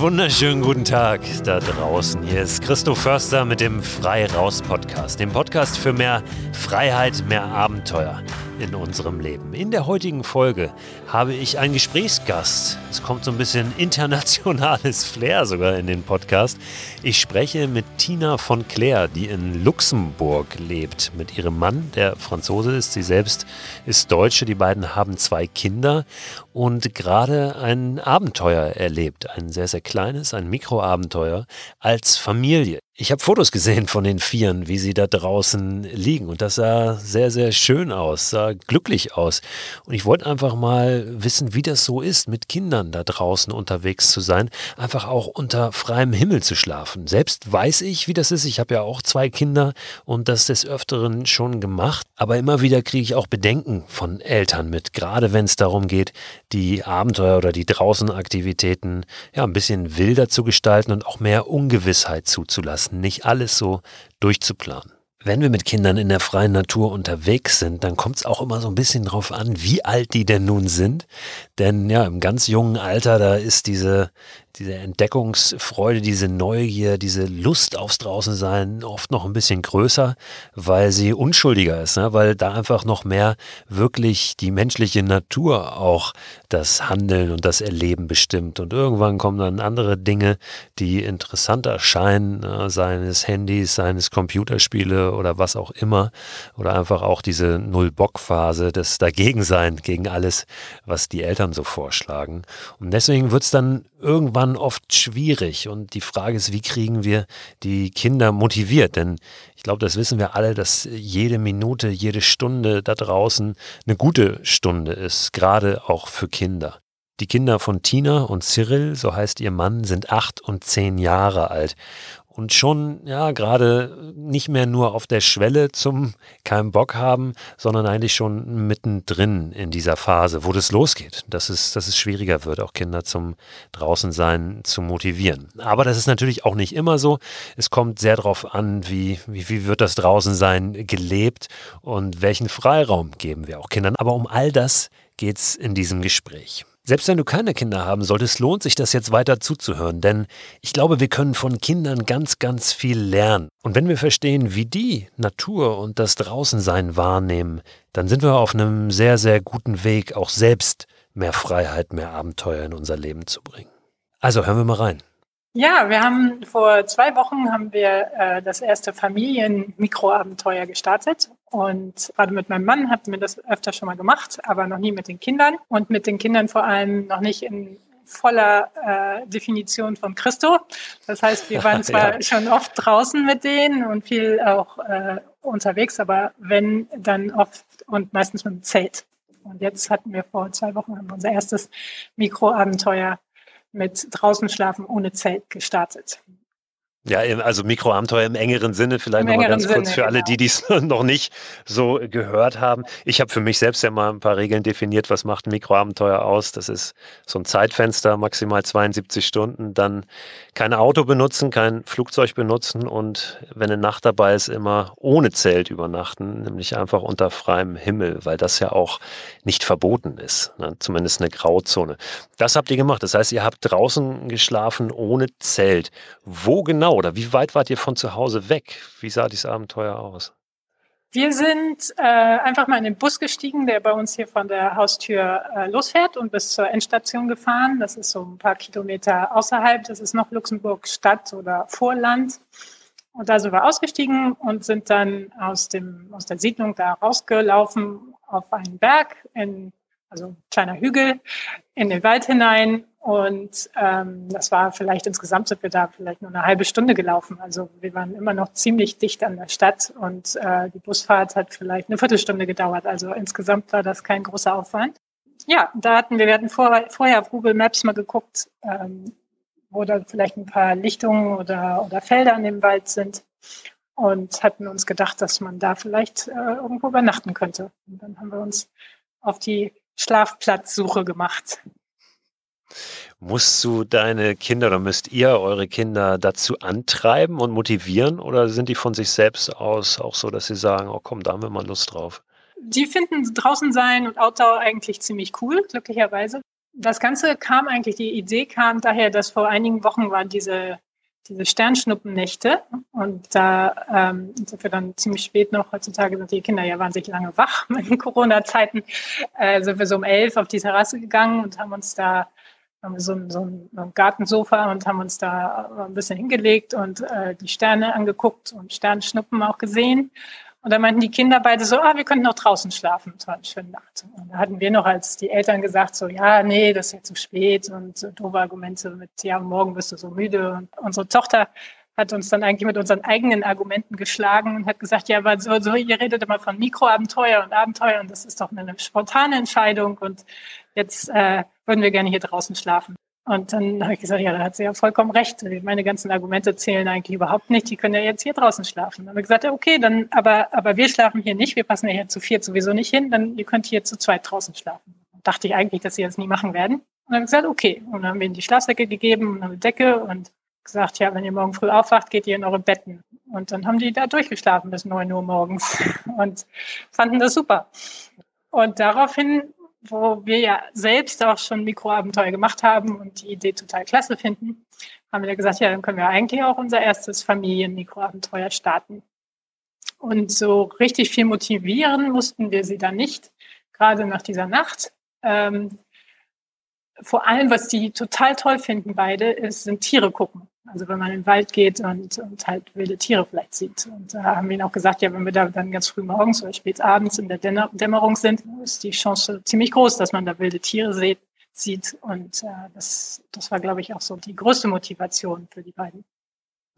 Wunderschönen guten Tag da draußen. Hier ist Christoph Förster mit dem Frei Raus Podcast, dem Podcast für mehr Freiheit, mehr Abenteuer in unserem Leben. In der heutigen Folge habe ich einen Gesprächsgast. Es kommt so ein bisschen internationales Flair sogar in den Podcast. Ich spreche mit Tina von Claire, die in Luxemburg lebt, mit ihrem Mann, der Franzose ist. Sie selbst ist Deutsche. Die beiden haben zwei Kinder und gerade ein Abenteuer erlebt. Ein sehr, sehr kleines, ein Mikroabenteuer als Familie. Ich habe Fotos gesehen von den Vieren, wie sie da draußen liegen. Und das sah sehr, sehr schön aus, sah glücklich aus. Und ich wollte einfach mal wissen, wie das so ist, mit Kindern da draußen unterwegs zu sein. Einfach auch unter freiem Himmel zu schlafen. Selbst weiß ich, wie das ist. Ich habe ja auch zwei Kinder und das des Öfteren schon gemacht. Aber immer wieder kriege ich auch Bedenken von Eltern mit. Gerade wenn es darum geht, die Abenteuer oder die Draußenaktivitäten ja ein bisschen wilder zu gestalten und auch mehr Ungewissheit zuzulassen nicht alles so durchzuplanen. Wenn wir mit Kindern in der freien Natur unterwegs sind, dann kommt es auch immer so ein bisschen drauf an, wie alt die denn nun sind. Denn ja, im ganz jungen Alter, da ist diese, diese Entdeckungsfreude, diese Neugier, diese Lust aufs Draußensein oft noch ein bisschen größer, weil sie unschuldiger ist, ne? weil da einfach noch mehr wirklich die menschliche Natur auch das Handeln und das Erleben bestimmt. Und irgendwann kommen dann andere Dinge, die interessanter erscheinen, ne? seines Handys, seines Computerspiele oder was auch immer. Oder einfach auch diese Null-Bock-Phase, das Dagegensein gegen alles, was die Eltern so vorschlagen. Und deswegen wird es dann irgendwann oft schwierig. Und die Frage ist, wie kriegen wir die Kinder motiviert? Denn ich glaube, das wissen wir alle, dass jede Minute, jede Stunde da draußen eine gute Stunde ist, gerade auch für Kinder. Die Kinder von Tina und Cyril, so heißt ihr Mann, sind acht und zehn Jahre alt und schon, ja, gerade nicht mehr nur auf der Schwelle zum keinen Bock haben, sondern eigentlich schon mittendrin in dieser Phase, wo das losgeht, dass es, dass es schwieriger wird, auch Kinder zum Draußensein zu motivieren. Aber das ist natürlich auch nicht immer so. Es kommt sehr darauf an, wie, wie, wie wird das Draußensein gelebt und welchen Freiraum geben wir auch Kindern. Aber um all das geht es in diesem Gespräch. Selbst wenn du keine Kinder haben solltest, lohnt sich das jetzt weiter zuzuhören, denn ich glaube, wir können von Kindern ganz, ganz viel lernen. Und wenn wir verstehen, wie die Natur und das Draußensein wahrnehmen, dann sind wir auf einem sehr, sehr guten Weg, auch selbst mehr Freiheit, mehr Abenteuer in unser Leben zu bringen. Also hören wir mal rein. Ja, wir haben vor zwei Wochen haben wir äh, das erste Familien-Mikroabenteuer gestartet und gerade mit meinem Mann hatten wir das öfter schon mal gemacht, aber noch nie mit den Kindern und mit den Kindern vor allem noch nicht in voller äh, Definition von Christo. Das heißt, wir waren zwar ja. schon oft draußen mit denen und viel auch äh, unterwegs, aber wenn, dann oft und meistens mit dem Zelt. Und jetzt hatten wir vor zwei Wochen unser erstes Mikroabenteuer mit draußen schlafen ohne Zelt gestartet. Ja, also Mikroabenteuer im engeren Sinne, vielleicht nochmal ganz Sinne, kurz für alle, die dies noch nicht so gehört haben. Ich habe für mich selbst ja mal ein paar Regeln definiert, was macht ein Mikroabenteuer aus. Das ist so ein Zeitfenster, maximal 72 Stunden, dann kein Auto benutzen, kein Flugzeug benutzen und wenn eine Nacht dabei ist, immer ohne Zelt übernachten, nämlich einfach unter freiem Himmel, weil das ja auch nicht verboten ist, ne? zumindest eine Grauzone. Das habt ihr gemacht, das heißt, ihr habt draußen geschlafen ohne Zelt. Wo genau genau oder wie weit wart ihr von zu Hause weg? Wie sah dieses Abenteuer aus? Wir sind äh, einfach mal in den Bus gestiegen, der bei uns hier von der Haustür äh, losfährt und bis zur Endstation gefahren. Das ist so ein paar Kilometer außerhalb. Das ist noch Luxemburg Stadt oder Vorland. Und da sind wir ausgestiegen und sind dann aus, dem, aus der Siedlung da rausgelaufen auf einen Berg, in, also ein kleiner Hügel, in den Wald hinein und ähm, das war vielleicht insgesamt sind wir da vielleicht nur eine halbe Stunde gelaufen. Also wir waren immer noch ziemlich dicht an der Stadt und äh, die Busfahrt hat vielleicht eine Viertelstunde gedauert. Also insgesamt war das kein großer Aufwand. Ja, da hatten wir, wir hatten vor, vorher auf Google Maps mal geguckt, ähm, wo da vielleicht ein paar Lichtungen oder, oder Felder an dem Wald sind und hatten uns gedacht, dass man da vielleicht äh, irgendwo übernachten könnte. Und dann haben wir uns auf die Schlafplatzsuche gemacht. Musst du deine Kinder oder müsst ihr eure Kinder dazu antreiben und motivieren oder sind die von sich selbst aus auch so, dass sie sagen, oh komm, da haben wir mal Lust drauf? Die finden draußen sein und Outdoor eigentlich ziemlich cool, glücklicherweise. das Ganze kam eigentlich, die Idee kam daher, dass vor einigen Wochen waren diese, diese Sternschnuppennächte. Und da ähm, sind wir dann ziemlich spät noch, heutzutage sind die Kinder ja wahnsinnig lange wach in Corona-Zeiten, äh, sind wir so um elf auf die Terrasse gegangen und haben uns da haben so ein, so ein Gartensofa und haben uns da ein bisschen hingelegt und äh, die Sterne angeguckt und Sternschnuppen auch gesehen. Und dann meinten die Kinder beide so, ah, wir könnten noch draußen schlafen. Das war eine schöne Nacht. Und da hatten wir noch als die Eltern gesagt, so, ja, nee, das ist ja zu spät und so doofe Argumente mit, ja, morgen bist du so müde. Und unsere Tochter hat uns dann eigentlich mit unseren eigenen Argumenten geschlagen und hat gesagt, ja, aber so, so ihr redet immer von Mikroabenteuer und Abenteuer und das ist doch eine spontane Entscheidung und jetzt äh, würden wir gerne hier draußen schlafen. Und dann habe ich gesagt, ja, da hat sie ja vollkommen recht. Meine ganzen Argumente zählen eigentlich überhaupt nicht. Die können ja jetzt hier draußen schlafen. Dann habe ich gesagt, ja, okay, dann, aber, aber wir schlafen hier nicht. Wir passen ja hier zu viert sowieso nicht hin. Dann ihr könnt hier zu zweit draußen schlafen. Dachte ich eigentlich, dass sie das nie machen werden. Und dann habe ich gesagt, okay. Und dann haben wir ihnen die Schlafsäcke gegeben und eine Decke und gesagt, ja, wenn ihr morgen früh aufwacht, geht ihr in eure Betten. Und dann haben die da durchgeschlafen bis neun Uhr morgens und fanden das super. Und daraufhin wo wir ja selbst auch schon Mikroabenteuer gemacht haben und die Idee total klasse finden, haben wir gesagt, ja, dann können wir eigentlich auch unser erstes Familien-Mikroabenteuer starten. Und so richtig viel motivieren mussten wir sie dann nicht, gerade nach dieser Nacht. Ähm, vor allem, was die total toll finden beide, ist, sind Tiere gucken. Also wenn man in den Wald geht und, und halt wilde Tiere vielleicht sieht. Und da haben wir ihnen auch gesagt, ja, wenn wir da dann ganz früh morgens oder spät abends in der Dämmerung sind, ist die Chance ziemlich groß, dass man da wilde Tiere sieht. sieht. Und äh, das, das war, glaube ich, auch so die größte Motivation für die beiden.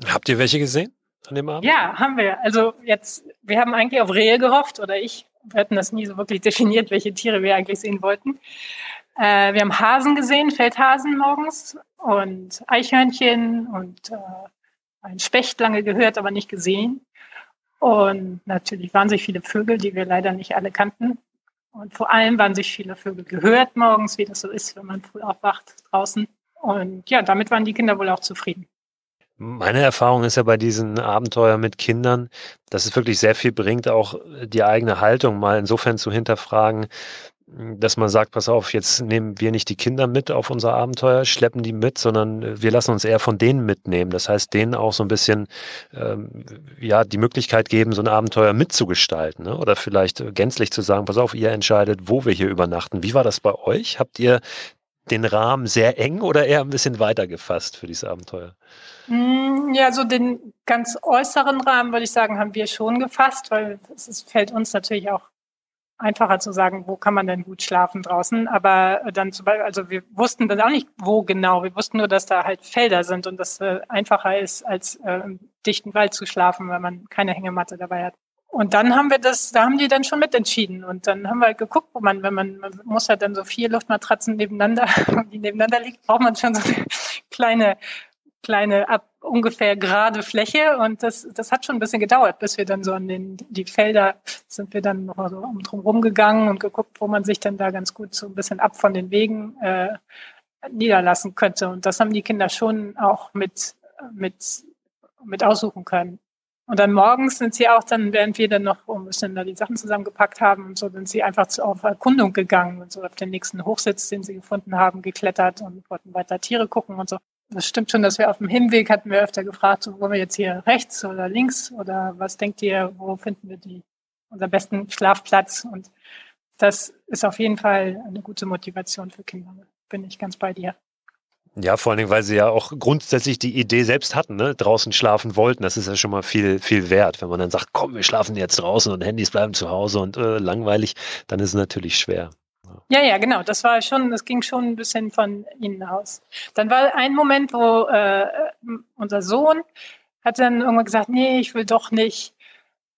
Habt ihr welche gesehen an dem Abend? Ja, haben wir. Also jetzt, wir haben eigentlich auf Rehe gehofft oder ich. Wir hatten das nie so wirklich definiert, welche Tiere wir eigentlich sehen wollten. Äh, wir haben Hasen gesehen, Feldhasen morgens und Eichhörnchen und äh, ein Specht lange gehört, aber nicht gesehen. Und natürlich waren sich viele Vögel, die wir leider nicht alle kannten. Und vor allem waren sich viele Vögel gehört morgens, wie das so ist, wenn man früh aufwacht draußen. Und ja, damit waren die Kinder wohl auch zufrieden. Meine Erfahrung ist ja bei diesen Abenteuern mit Kindern, dass es wirklich sehr viel bringt, auch die eigene Haltung mal insofern zu hinterfragen, dass man sagt, pass auf, jetzt nehmen wir nicht die Kinder mit auf unser Abenteuer, schleppen die mit, sondern äh, wir lassen uns eher von denen mitnehmen. Das heißt, denen auch so ein bisschen ähm, ja die Möglichkeit geben, so ein Abenteuer mitzugestalten. Ne? Oder vielleicht gänzlich zu sagen, pass auf, ihr entscheidet, wo wir hier übernachten. Wie war das bei euch? Habt ihr den Rahmen sehr eng oder eher ein bisschen weiter gefasst für dieses Abenteuer? Mm, ja, so den ganz äußeren Rahmen würde ich sagen, haben wir schon gefasst, weil es fällt uns natürlich auch einfacher zu sagen, wo kann man denn gut schlafen draußen. Aber dann zum Beispiel, also wir wussten dann auch nicht, wo genau. Wir wussten nur, dass da halt Felder sind und das äh, einfacher ist, als äh, im dichten Wald zu schlafen, weil man keine Hängematte dabei hat. Und dann haben wir das, da haben die dann schon mitentschieden. Und dann haben wir halt geguckt, wo man, wenn man, man muss halt dann so vier Luftmatratzen nebeneinander, die nebeneinander liegt, braucht man schon so eine kleine kleine ab ungefähr gerade Fläche und das, das hat schon ein bisschen gedauert, bis wir dann so an den die Felder sind wir dann noch so um drum gegangen und geguckt, wo man sich dann da ganz gut so ein bisschen ab von den Wegen äh, niederlassen könnte. Und das haben die Kinder schon auch mit, mit, mit aussuchen können. Und dann morgens sind sie auch dann, während wir dann noch ein bisschen da die Sachen zusammengepackt haben und so, sind sie einfach zu, auf Erkundung gegangen und so auf den nächsten Hochsitz, den sie gefunden haben, geklettert und wollten weiter Tiere gucken und so das stimmt schon, dass wir auf dem Hinweg hatten wir öfter gefragt, so, wollen wir jetzt hier rechts oder links oder was denkt ihr, wo finden wir die, unseren besten Schlafplatz? Und das ist auf jeden Fall eine gute Motivation für Kinder. Bin ich ganz bei dir. Ja, vor allen Dingen, weil sie ja auch grundsätzlich die Idee selbst hatten, ne? draußen schlafen wollten. Das ist ja schon mal viel, viel wert. Wenn man dann sagt, komm, wir schlafen jetzt draußen und Handys bleiben zu Hause und äh, langweilig, dann ist es natürlich schwer. Ja, ja, genau. Das war schon, das ging schon ein bisschen von ihnen aus. Dann war ein Moment, wo äh, unser Sohn hat dann irgendwann gesagt, nee, ich will doch nicht.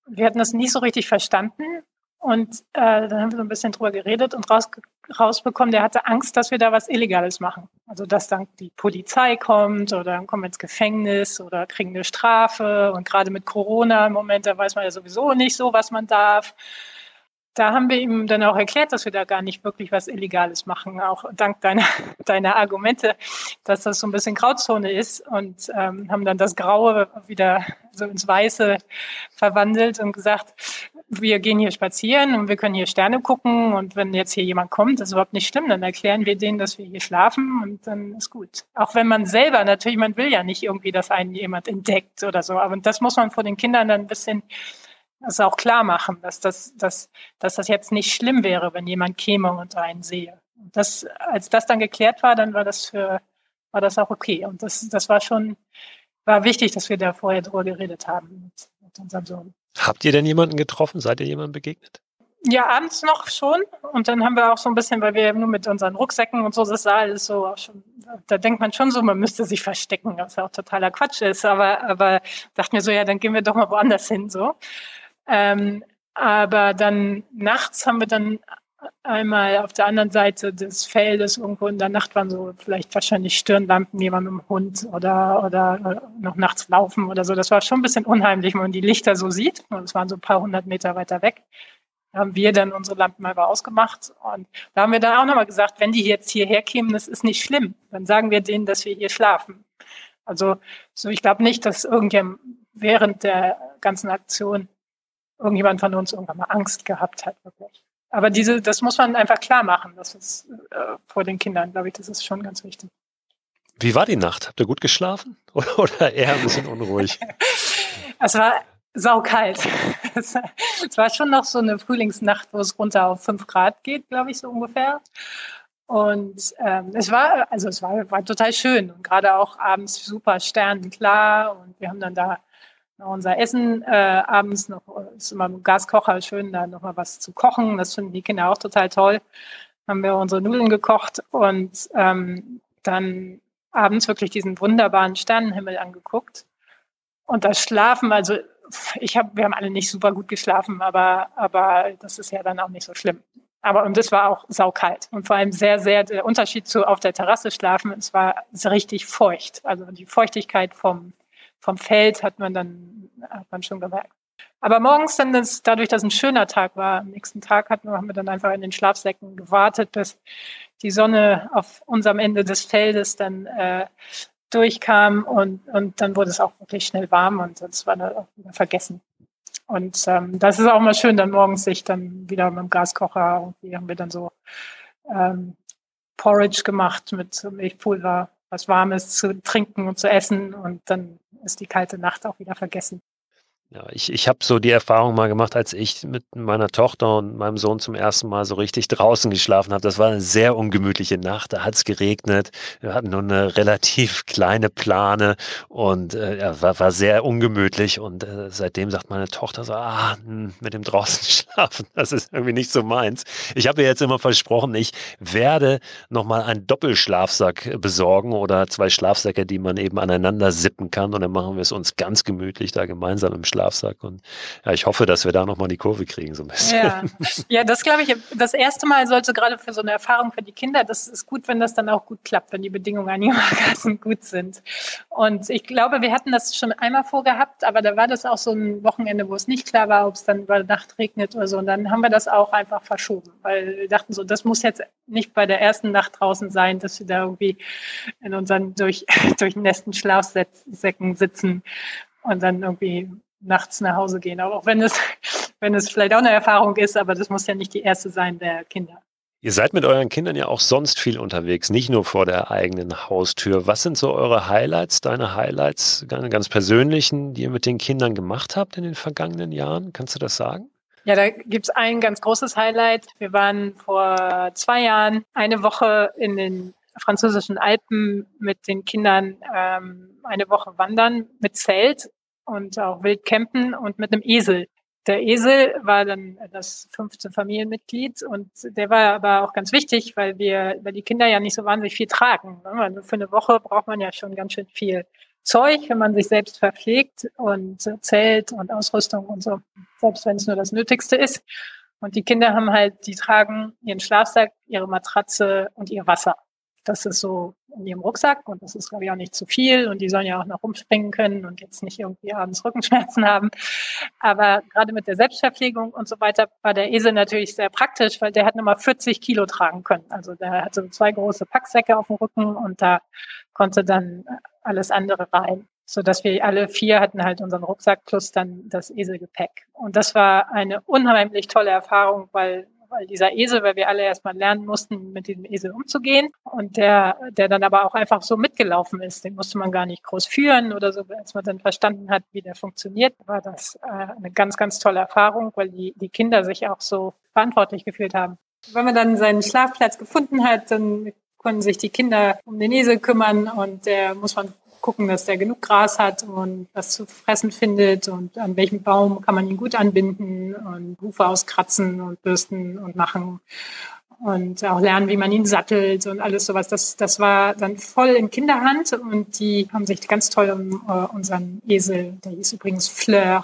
Wir hatten das nicht so richtig verstanden. Und äh, dann haben wir so ein bisschen drüber geredet und raus, rausbekommen, der hatte Angst, dass wir da was Illegales machen. Also dass dann die Polizei kommt oder dann kommen wir ins Gefängnis oder kriegen eine Strafe. Und gerade mit Corona im Moment, da weiß man ja sowieso nicht so, was man darf da haben wir ihm dann auch erklärt, dass wir da gar nicht wirklich was Illegales machen, auch dank deiner, deiner Argumente, dass das so ein bisschen Grauzone ist und ähm, haben dann das Graue wieder so ins Weiße verwandelt und gesagt, wir gehen hier spazieren und wir können hier Sterne gucken und wenn jetzt hier jemand kommt, das ist überhaupt nicht schlimm, dann erklären wir denen, dass wir hier schlafen und dann ist gut. Auch wenn man selber, natürlich, man will ja nicht irgendwie, dass einen jemand entdeckt oder so, aber das muss man vor den Kindern dann ein bisschen das auch klar machen, dass das, dass, dass das jetzt nicht schlimm wäre, wenn jemand käme und einen sehe. Und das, als das dann geklärt war, dann war das für, war das auch okay. Und das, das war schon, war wichtig, dass wir da vorher drüber geredet haben mit, mit unserem Sohn. Habt ihr denn jemanden getroffen? Seid ihr jemandem begegnet? Ja, abends noch schon. Und dann haben wir auch so ein bisschen, weil wir nur mit unseren Rucksäcken und so, das sah alles so auch schon, da denkt man schon so, man müsste sich verstecken, was ja auch totaler Quatsch ist. Aber, aber dachten wir so, ja, dann gehen wir doch mal woanders hin, so. Ähm, aber dann nachts haben wir dann einmal auf der anderen Seite des Feldes irgendwo in der Nacht waren so vielleicht wahrscheinlich Stirnlampen, jemand mit dem Hund oder, oder noch nachts laufen oder so. Das war schon ein bisschen unheimlich, wenn man die Lichter so sieht. Es waren so ein paar hundert Meter weiter weg. Da haben wir dann unsere Lampen mal ausgemacht. Und da haben wir dann auch nochmal gesagt, wenn die jetzt hierher kämen, das ist nicht schlimm. Dann sagen wir denen, dass wir hier schlafen. Also so, ich glaube nicht, dass irgendjemand während der ganzen Aktion irgendjemand von uns irgendwann mal Angst gehabt hat, wirklich. Aber diese, das muss man einfach klar machen, das ist äh, vor den Kindern, glaube ich, das ist schon ganz wichtig. Wie war die Nacht? Habt ihr gut geschlafen oder eher ein bisschen unruhig? es war saukalt. es war schon noch so eine Frühlingsnacht, wo es runter auf fünf Grad geht, glaube ich, so ungefähr. Und ähm, es war, also es war, war total schön und gerade auch abends super sternenklar und wir haben dann da unser Essen äh, abends noch, ist immer im Gaskocher schön, da nochmal was zu kochen. Das finden die Kinder auch total toll. Haben wir unsere Nudeln gekocht und ähm, dann abends wirklich diesen wunderbaren Sternenhimmel angeguckt. Und das Schlafen, also ich habe, wir haben alle nicht super gut geschlafen, aber, aber das ist ja dann auch nicht so schlimm. Aber und es war auch saukalt und vor allem sehr, sehr der Unterschied zu auf der Terrasse schlafen. Es war richtig feucht. Also die Feuchtigkeit vom vom Feld hat man dann hat man schon gemerkt. Aber morgens dann, das, dadurch, dass ein schöner Tag war, am nächsten Tag hatten, haben wir dann einfach in den Schlafsäcken gewartet, bis die Sonne auf unserem Ende des Feldes dann äh, durchkam und, und dann wurde es auch wirklich schnell warm und das war dann auch wieder vergessen. Und ähm, das ist auch mal schön, dann morgens sich dann wieder mit dem Gaskocher, irgendwie haben wir dann so ähm, Porridge gemacht mit Milchpulver, was Warmes zu trinken und zu essen und dann ist die kalte Nacht auch wieder vergessen. Ja, ich, ich habe so die Erfahrung mal gemacht, als ich mit meiner Tochter und meinem Sohn zum ersten Mal so richtig draußen geschlafen habe. Das war eine sehr ungemütliche Nacht. Da hat es geregnet. Wir hatten nur eine relativ kleine Plane und äh, war, war sehr ungemütlich. Und äh, seitdem sagt meine Tochter so, ah, hm, mit dem draußen schlafen, das ist irgendwie nicht so meins. Ich habe ihr jetzt immer versprochen, ich werde nochmal einen Doppelschlafsack besorgen oder zwei Schlafsäcke, die man eben aneinander sippen kann. Und dann machen wir es uns ganz gemütlich da gemeinsam im Schlaf Schlafsack. Und ja, ich hoffe, dass wir da nochmal die Kurve kriegen, so ein bisschen. Ja, ja das glaube ich, das erste Mal sollte gerade für so eine Erfahrung für die Kinder, das ist gut, wenn das dann auch gut klappt, wenn die Bedingungen einigermaßen gut sind. Und ich glaube, wir hatten das schon einmal vorgehabt, aber da war das auch so ein Wochenende, wo es nicht klar war, ob es dann über Nacht regnet oder so. Und dann haben wir das auch einfach verschoben, weil wir dachten so, das muss jetzt nicht bei der ersten Nacht draußen sein, dass wir da irgendwie in unseren durch, durchnässten Schlafsäcken sitzen und dann irgendwie nachts nach Hause gehen. Aber auch wenn es, wenn es vielleicht auch eine Erfahrung ist, aber das muss ja nicht die erste sein der Kinder. Ihr seid mit euren Kindern ja auch sonst viel unterwegs, nicht nur vor der eigenen Haustür. Was sind so eure Highlights, deine Highlights, ganz persönlichen, die ihr mit den Kindern gemacht habt in den vergangenen Jahren? Kannst du das sagen? Ja, da gibt es ein ganz großes Highlight. Wir waren vor zwei Jahren eine Woche in den französischen Alpen mit den Kindern ähm, eine Woche wandern mit Zelt und auch wild campen und mit einem Esel. Der Esel war dann das fünfte Familienmitglied und der war aber auch ganz wichtig, weil wir, weil die Kinder ja nicht so wahnsinnig viel tragen. Ne? Für eine Woche braucht man ja schon ganz schön viel Zeug, wenn man sich selbst verpflegt und Zelt und Ausrüstung und so, selbst wenn es nur das Nötigste ist. Und die Kinder haben halt, die tragen ihren Schlafsack, ihre Matratze und ihr Wasser. Das ist so in ihrem Rucksack und das ist, glaube ich, auch nicht zu viel und die sollen ja auch noch rumspringen können und jetzt nicht irgendwie abends Rückenschmerzen haben. Aber gerade mit der Selbstverpflegung und so weiter war der Esel natürlich sehr praktisch, weil der hat nochmal 40 Kilo tragen können. Also der hatte zwei große Packsäcke auf dem Rücken und da konnte dann alles andere rein. so dass wir alle vier hatten halt unseren Rucksack plus dann das Eselgepäck. Und das war eine unheimlich tolle Erfahrung, weil weil dieser Esel, weil wir alle erstmal lernen mussten, mit diesem Esel umzugehen und der, der dann aber auch einfach so mitgelaufen ist. Den musste man gar nicht groß führen oder so. Als man dann verstanden hat, wie der funktioniert, war das äh, eine ganz, ganz tolle Erfahrung, weil die, die Kinder sich auch so verantwortlich gefühlt haben. Wenn man dann seinen Schlafplatz gefunden hat, dann konnten sich die Kinder um den Esel kümmern und der muss man gucken, dass der genug Gras hat und was zu fressen findet und an welchem Baum kann man ihn gut anbinden und Hufe auskratzen und bürsten und machen und auch lernen, wie man ihn sattelt und alles sowas. Das, das war dann voll in Kinderhand und die haben sich ganz toll um uh, unseren Esel, der hieß übrigens Fleur,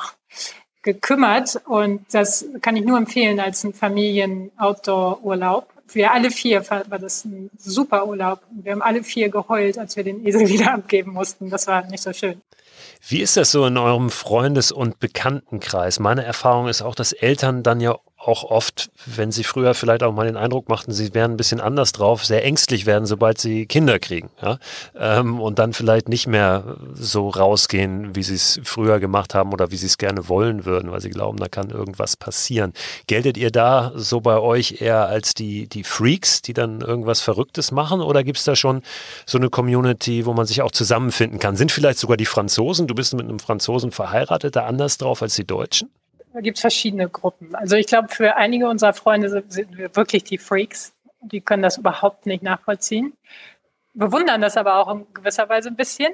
gekümmert und das kann ich nur empfehlen als ein Familien-Outdoor-Urlaub wir alle vier war das ein super Urlaub. Wir haben alle vier geheult, als wir den Esel wieder abgeben mussten. Das war nicht so schön. Wie ist das so in eurem Freundes- und Bekanntenkreis? Meine Erfahrung ist auch, dass Eltern dann ja auch oft, wenn sie früher vielleicht auch mal den Eindruck machten, sie wären ein bisschen anders drauf, sehr ängstlich werden, sobald sie Kinder kriegen. Ja? Ähm, und dann vielleicht nicht mehr so rausgehen, wie sie es früher gemacht haben oder wie sie es gerne wollen würden, weil sie glauben, da kann irgendwas passieren. Geltet ihr da so bei euch eher als die, die Freaks, die dann irgendwas Verrücktes machen? Oder gibt es da schon so eine Community, wo man sich auch zusammenfinden kann? Sind vielleicht sogar die Franzosen, du bist mit einem Franzosen verheiratet, da anders drauf als die Deutschen? Gibt es verschiedene Gruppen. Also ich glaube, für einige unserer Freunde sind, wir wirklich die Freaks. Die können das überhaupt nicht nachvollziehen. Bewundern das aber auch in gewisser Weise ein bisschen.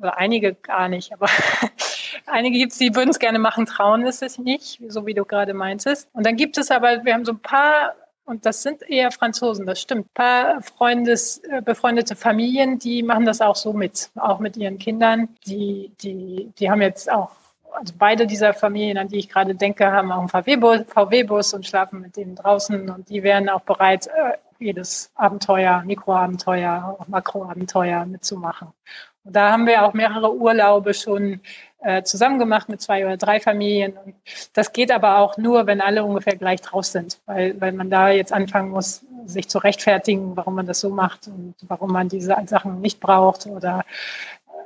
Oder einige gar nicht, aber einige gibt es, die würden es gerne machen, trauen es sich nicht, so wie du gerade meintest. Und dann gibt es aber, wir haben so ein paar und das sind eher Franzosen, das stimmt. Ein paar Freundes, äh, befreundete Familien, die machen das auch so mit, auch mit ihren Kindern. Die, die, die haben jetzt auch also beide dieser Familien, an die ich gerade denke, haben auch einen VW-Bus VW und schlafen mit denen draußen und die wären auch bereit, äh, jedes Abenteuer, Mikroabenteuer, auch Makroabenteuer mitzumachen. Und da haben wir auch mehrere Urlaube schon äh, zusammen gemacht mit zwei oder drei Familien. Und das geht aber auch nur, wenn alle ungefähr gleich draus sind, weil, weil man da jetzt anfangen muss, sich zu rechtfertigen, warum man das so macht und warum man diese Sachen nicht braucht oder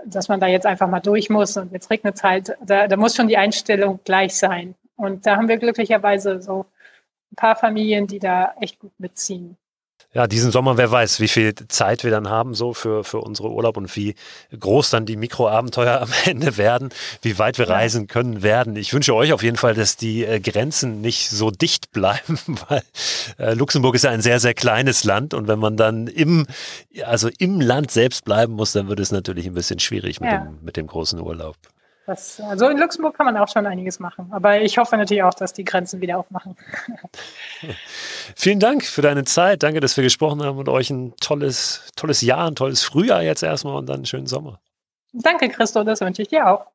dass man da jetzt einfach mal durch muss und jetzt regnet es halt. Da, da muss schon die Einstellung gleich sein. Und da haben wir glücklicherweise so ein paar Familien, die da echt gut mitziehen. Ja, diesen Sommer, wer weiß, wie viel Zeit wir dann haben so für, für unsere Urlaub und wie groß dann die Mikroabenteuer am Ende werden, wie weit wir ja. reisen können werden. Ich wünsche euch auf jeden Fall, dass die äh, Grenzen nicht so dicht bleiben, weil äh, Luxemburg ist ja ein sehr, sehr kleines Land und wenn man dann im, also im Land selbst bleiben muss, dann wird es natürlich ein bisschen schwierig mit, ja. dem, mit dem großen Urlaub. Das, also in Luxemburg kann man auch schon einiges machen. Aber ich hoffe natürlich auch, dass die Grenzen wieder aufmachen. Vielen Dank für deine Zeit. Danke, dass wir gesprochen haben und euch ein tolles, tolles Jahr, ein tolles Frühjahr jetzt erstmal und dann einen schönen Sommer. Danke, Christo, das wünsche ich dir auch.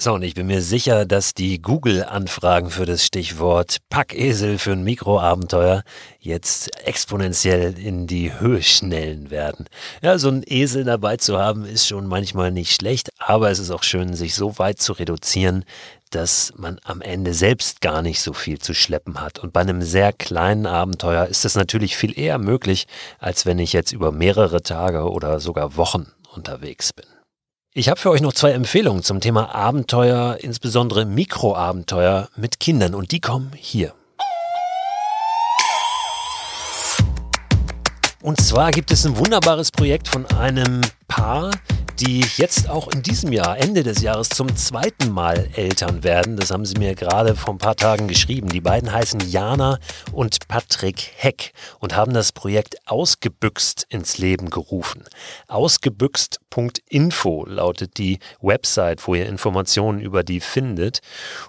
So, und ich bin mir sicher, dass die Google-Anfragen für das Stichwort Packesel für ein Mikroabenteuer jetzt exponentiell in die Höhe schnellen werden. Ja, so ein Esel dabei zu haben, ist schon manchmal nicht schlecht, aber es ist auch schön, sich so weit zu reduzieren, dass man am Ende selbst gar nicht so viel zu schleppen hat. Und bei einem sehr kleinen Abenteuer ist das natürlich viel eher möglich, als wenn ich jetzt über mehrere Tage oder sogar Wochen unterwegs bin. Ich habe für euch noch zwei Empfehlungen zum Thema Abenteuer, insbesondere Mikroabenteuer mit Kindern und die kommen hier. Und zwar gibt es ein wunderbares Projekt von einem Paar, die jetzt auch in diesem Jahr, Ende des Jahres, zum zweiten Mal Eltern werden. Das haben sie mir gerade vor ein paar Tagen geschrieben. Die beiden heißen Jana und Patrick Heck und haben das Projekt Ausgebüxt ins Leben gerufen. Ausgebüxt.info lautet die Website, wo ihr Informationen über die findet.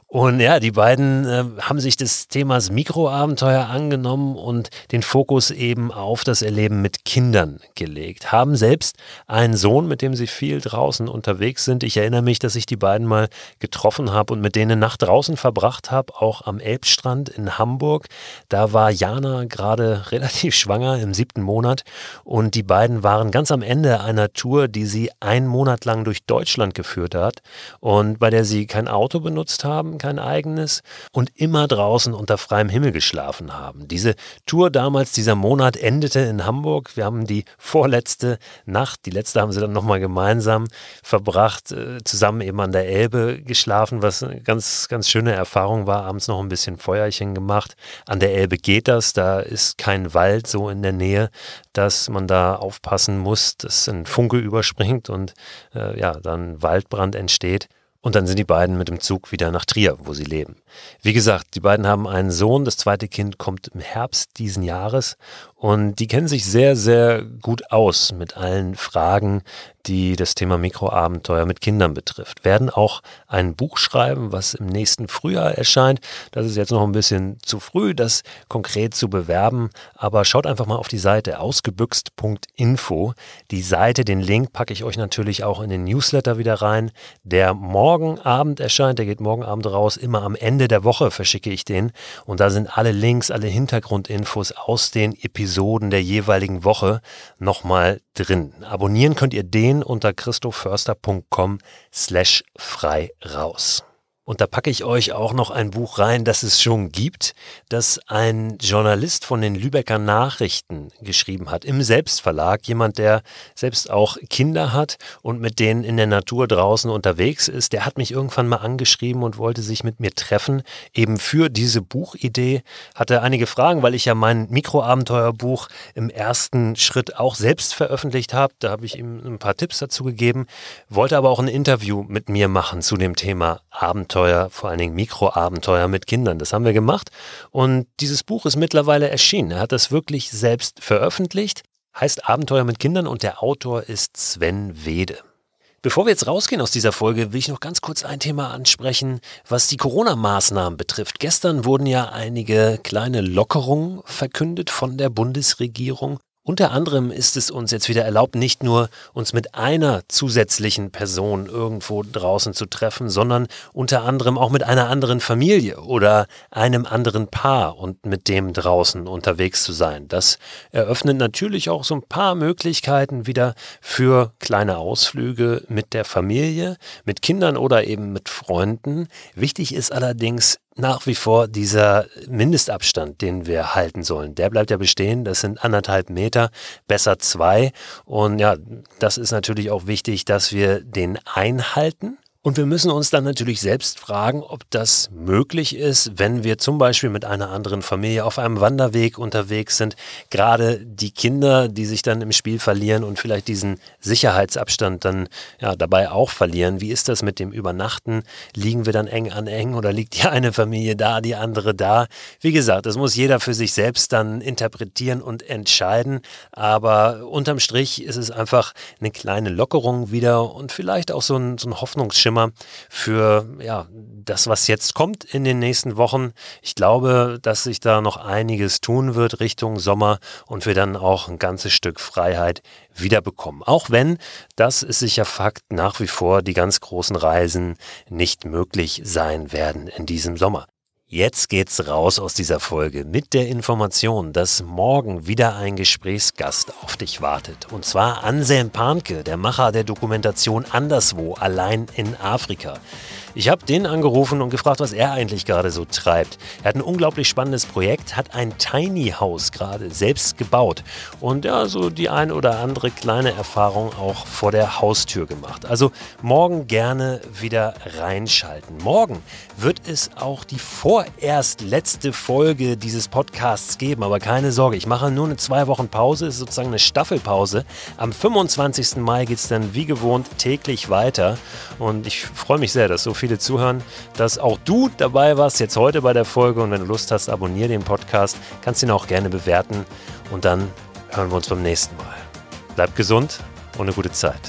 Und ja, die beiden äh, haben sich des Themas Mikroabenteuer angenommen und den Fokus eben auf das Erleben mit Kindern gelegt. Haben selbst einen Sohn, mit dem sie viel draußen unterwegs sind. Ich erinnere mich, dass ich die beiden mal getroffen habe und mit denen Nacht draußen verbracht habe, auch am Elbstrand in Hamburg. Da war Jana gerade relativ schwanger im siebten Monat und die beiden waren ganz am Ende einer Tour, die sie einen Monat lang durch Deutschland geführt hat und bei der sie kein Auto benutzt haben, kein eigenes und immer draußen unter freiem Himmel geschlafen haben. Diese Tour damals, dieser Monat endete in Hamburg. Wir haben die vorletzte Nacht, die letzte haben sie dann nochmal gemeint, gemeinsam verbracht, äh, zusammen eben an der Elbe geschlafen, was eine ganz, ganz schöne Erfahrung war. Abends noch ein bisschen Feuerchen gemacht. An der Elbe geht das, da ist kein Wald so in der Nähe, dass man da aufpassen muss, dass ein Funke überspringt und äh, ja, dann Waldbrand entsteht. Und dann sind die beiden mit dem Zug wieder nach Trier, wo sie leben. Wie gesagt, die beiden haben einen Sohn, das zweite Kind kommt im Herbst diesen Jahres und die kennen sich sehr, sehr gut aus mit allen Fragen, die das Thema Mikroabenteuer mit Kindern betrifft. Werden auch ein Buch schreiben, was im nächsten Frühjahr erscheint. Das ist jetzt noch ein bisschen zu früh, das konkret zu bewerben, aber schaut einfach mal auf die Seite ausgebüxt.info. Die Seite, den Link packe ich euch natürlich auch in den Newsletter wieder rein, der morgen Abend erscheint. Der geht morgen Abend raus. Immer am Ende der Woche verschicke ich den und da sind alle Links, alle Hintergrundinfos aus den Episoden der jeweiligen Woche nochmal drin. Abonnieren könnt ihr den unter christoförster.com slash frei raus. Und da packe ich euch auch noch ein Buch rein, das es schon gibt, das ein Journalist von den Lübecker Nachrichten geschrieben hat, im Selbstverlag. Jemand, der selbst auch Kinder hat und mit denen in der Natur draußen unterwegs ist. Der hat mich irgendwann mal angeschrieben und wollte sich mit mir treffen, eben für diese Buchidee. Hatte einige Fragen, weil ich ja mein Mikroabenteuerbuch im ersten Schritt auch selbst veröffentlicht habe. Da habe ich ihm ein paar Tipps dazu gegeben, wollte aber auch ein Interview mit mir machen zu dem Thema Abenteuer. Abenteuer, vor allen Dingen Mikroabenteuer mit Kindern. Das haben wir gemacht und dieses Buch ist mittlerweile erschienen. Er hat das wirklich selbst veröffentlicht, heißt Abenteuer mit Kindern und der Autor ist Sven Wede. Bevor wir jetzt rausgehen aus dieser Folge, will ich noch ganz kurz ein Thema ansprechen, was die Corona-Maßnahmen betrifft. Gestern wurden ja einige kleine Lockerungen verkündet von der Bundesregierung. Unter anderem ist es uns jetzt wieder erlaubt, nicht nur uns mit einer zusätzlichen Person irgendwo draußen zu treffen, sondern unter anderem auch mit einer anderen Familie oder einem anderen Paar und mit dem draußen unterwegs zu sein. Das eröffnet natürlich auch so ein paar Möglichkeiten wieder für kleine Ausflüge mit der Familie, mit Kindern oder eben mit Freunden. Wichtig ist allerdings, nach wie vor dieser Mindestabstand, den wir halten sollen. Der bleibt ja bestehen. Das sind anderthalb Meter, besser zwei. Und ja, das ist natürlich auch wichtig, dass wir den einhalten. Und wir müssen uns dann natürlich selbst fragen, ob das möglich ist, wenn wir zum Beispiel mit einer anderen Familie auf einem Wanderweg unterwegs sind. Gerade die Kinder, die sich dann im Spiel verlieren und vielleicht diesen Sicherheitsabstand dann ja, dabei auch verlieren. Wie ist das mit dem Übernachten? Liegen wir dann eng an eng oder liegt die eine Familie da, die andere da? Wie gesagt, das muss jeder für sich selbst dann interpretieren und entscheiden. Aber unterm Strich ist es einfach eine kleine Lockerung wieder und vielleicht auch so ein, so ein Hoffnungsschimmer Schimmer für ja, das, was jetzt kommt in den nächsten Wochen. Ich glaube, dass sich da noch einiges tun wird Richtung Sommer und wir dann auch ein ganzes Stück Freiheit wiederbekommen. Auch wenn, das ist sicher Fakt, nach wie vor die ganz großen Reisen nicht möglich sein werden in diesem Sommer. Jetzt geht's raus aus dieser Folge mit der Information, dass morgen wieder ein Gesprächsgast auf dich wartet. Und zwar Anselm Panke, der Macher der Dokumentation Anderswo, allein in Afrika. Ich habe den angerufen und gefragt, was er eigentlich gerade so treibt. Er hat ein unglaublich spannendes Projekt, hat ein Tiny House gerade selbst gebaut und ja, so die ein oder andere kleine Erfahrung auch vor der Haustür gemacht. Also morgen gerne wieder reinschalten. Morgen wird es auch die vorerst letzte Folge dieses Podcasts geben, aber keine Sorge, ich mache nur eine zwei Wochen Pause, ist sozusagen eine Staffelpause. Am 25. Mai geht es dann wie gewohnt täglich weiter und ich freue mich sehr, dass so viele zuhören, dass auch du dabei warst jetzt heute bei der Folge. Und wenn du Lust hast, abonniere den Podcast, kannst ihn auch gerne bewerten. Und dann hören wir uns beim nächsten Mal. Bleib gesund und eine gute Zeit.